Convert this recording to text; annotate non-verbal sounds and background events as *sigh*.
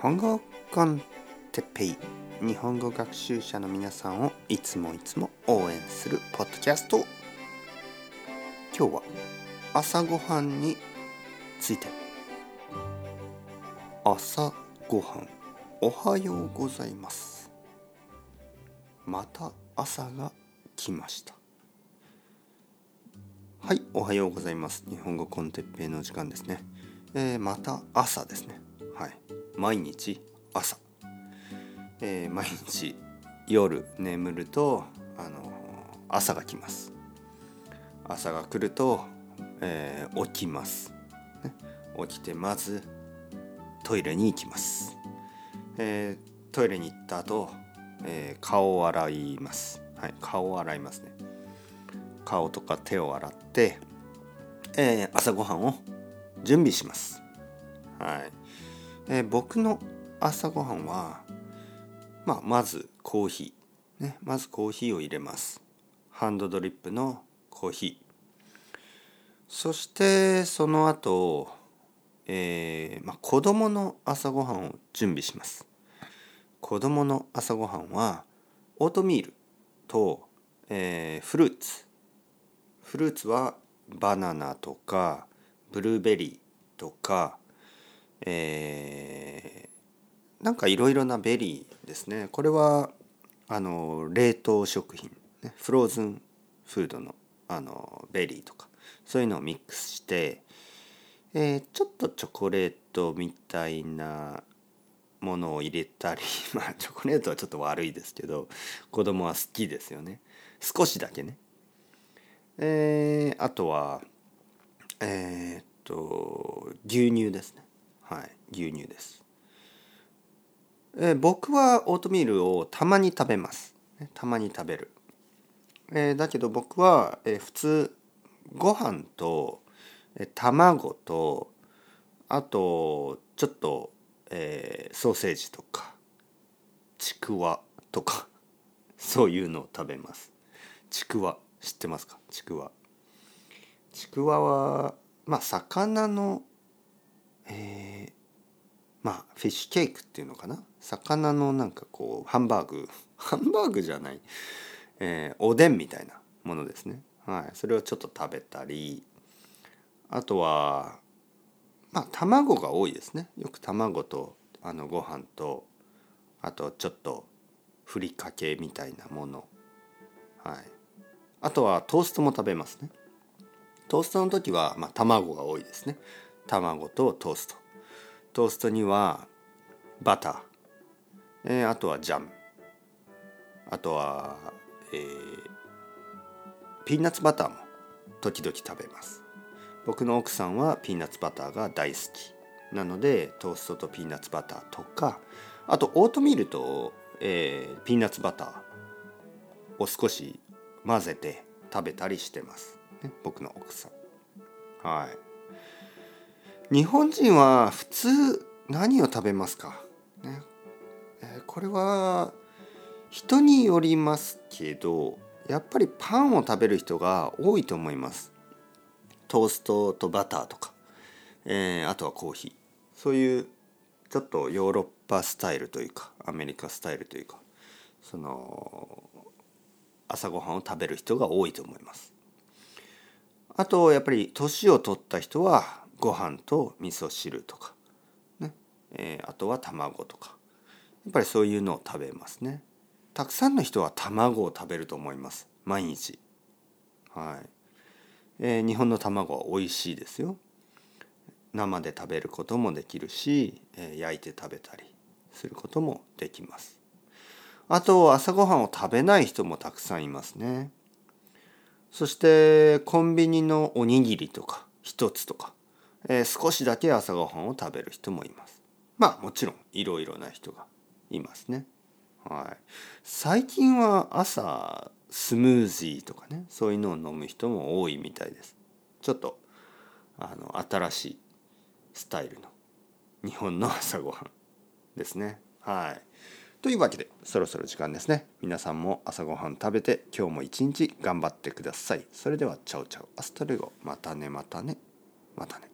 本語コンテッペイ日本語学習者の皆さんをいつもいつも応援するポッドキャスト今日は朝ごはんについて。朝ごはんおはようございます。また朝が来ました。はいおはようございます。日本語コンテッペイの時間ですね、えー、また朝ですね。はい。毎日朝、えー、毎日夜眠るとあの朝が来ます。朝が来ると、えー、起きます、ね、起きてまずトイレに行きます、えー、トイレに行った後、えー、顔を洗います、はい、顔を洗いますね。顔とか手を洗って、えー、朝ごはんを準備します。はい。え、僕の朝ごはんは、まあ、まずコーヒー、ね、まずコーヒーを入れます。ハンドドリップのコーヒー。そしてその後、えーまあ、子供の朝ごはんを準備します。子供の朝ごはんはオートミールと、えー、フルーツ。フルーツはバナナとかブルーベリーとかえー、なんかいろいろなベリーですね。これはあの冷凍食品、ね、フローズンフードのあのベリーとか。そういうのをミックスして、えー、ちょっとチョコレートみたいなものを入れたり。*laughs* まあチョコレートはちょっと悪いですけど子供は好きですよね。少しだけね。えー、あとはえー、っと牛乳ですね。はい牛乳です、えー、僕はオートミールをたまに食べます。たまに食べる、えー、だけど僕は、えー、普通ご飯と、えー、卵とあとちょっと、えー、ソーセージとかちくわとか *laughs* そういうのを食べます。ちくわ知ってますか？ちくわ。ちくわはまあ魚のえー、まあフィッシュケークっていうのかな？魚のなんかこうハンバーグ。*laughs* ハンバーグじゃない、えー、おでんみたいなものですね。はい。それをちょっと食べたり。あとはまあ卵が多いですね。よく卵とあのご飯とあとちょっとふりかけみたいなもの。はい。あとはトーストも食べますね。トーストの時は、まあ、卵が多いですね。卵とトースト。トーストにはバター、えー、あとはジャム。あとは、えー、ピーナッツバターも時々食べます。僕の奥さんはピーナッツバターが大好き。なのでトーストとピーナッツバターとかあとオートミールと、えー、ピーナッツバターを少し混ぜて食べたりしてます、ね、僕の奥さん。はい。日本人は普通何を食べますか、ね。えー、これは人によりますけどやっぱりパンを食べる人が多いと思います。トーストとバターとか、えー、あとはコーヒー。そういうちょっとヨーロッパスタイルというかアメリカスタイルというかその朝ごはんを食べる人が多いと思います。あとやっぱり年を取った人はご飯と味噌汁とか、ね。えー、あとは卵とか。やっぱりそういうのを食べますね。たくさんの人は卵を食べると思います。毎日。はい、えー、日本の卵は美味しいですよ。生で食べることもできるし、えー、焼いて食べたりすることもできます。あと朝ごはんを食べない人もたくさんいますね。そしてコンビニのおにぎりとか一つとか。えー、少しだけ朝ごはんを食べる人もいます。まあもちろんいろいろな人がいますね。はい、最近は朝スムージーとかねそういうのを飲む人も多いみたいです。ちょっとあの新しいスタイルの日本の朝ごはんですね。はい。というわけでそろそろ時間ですね。皆さんも朝ごはん食べて今日も一日頑張ってください。それではチャオチャオアストレゴまたねまたねまたね。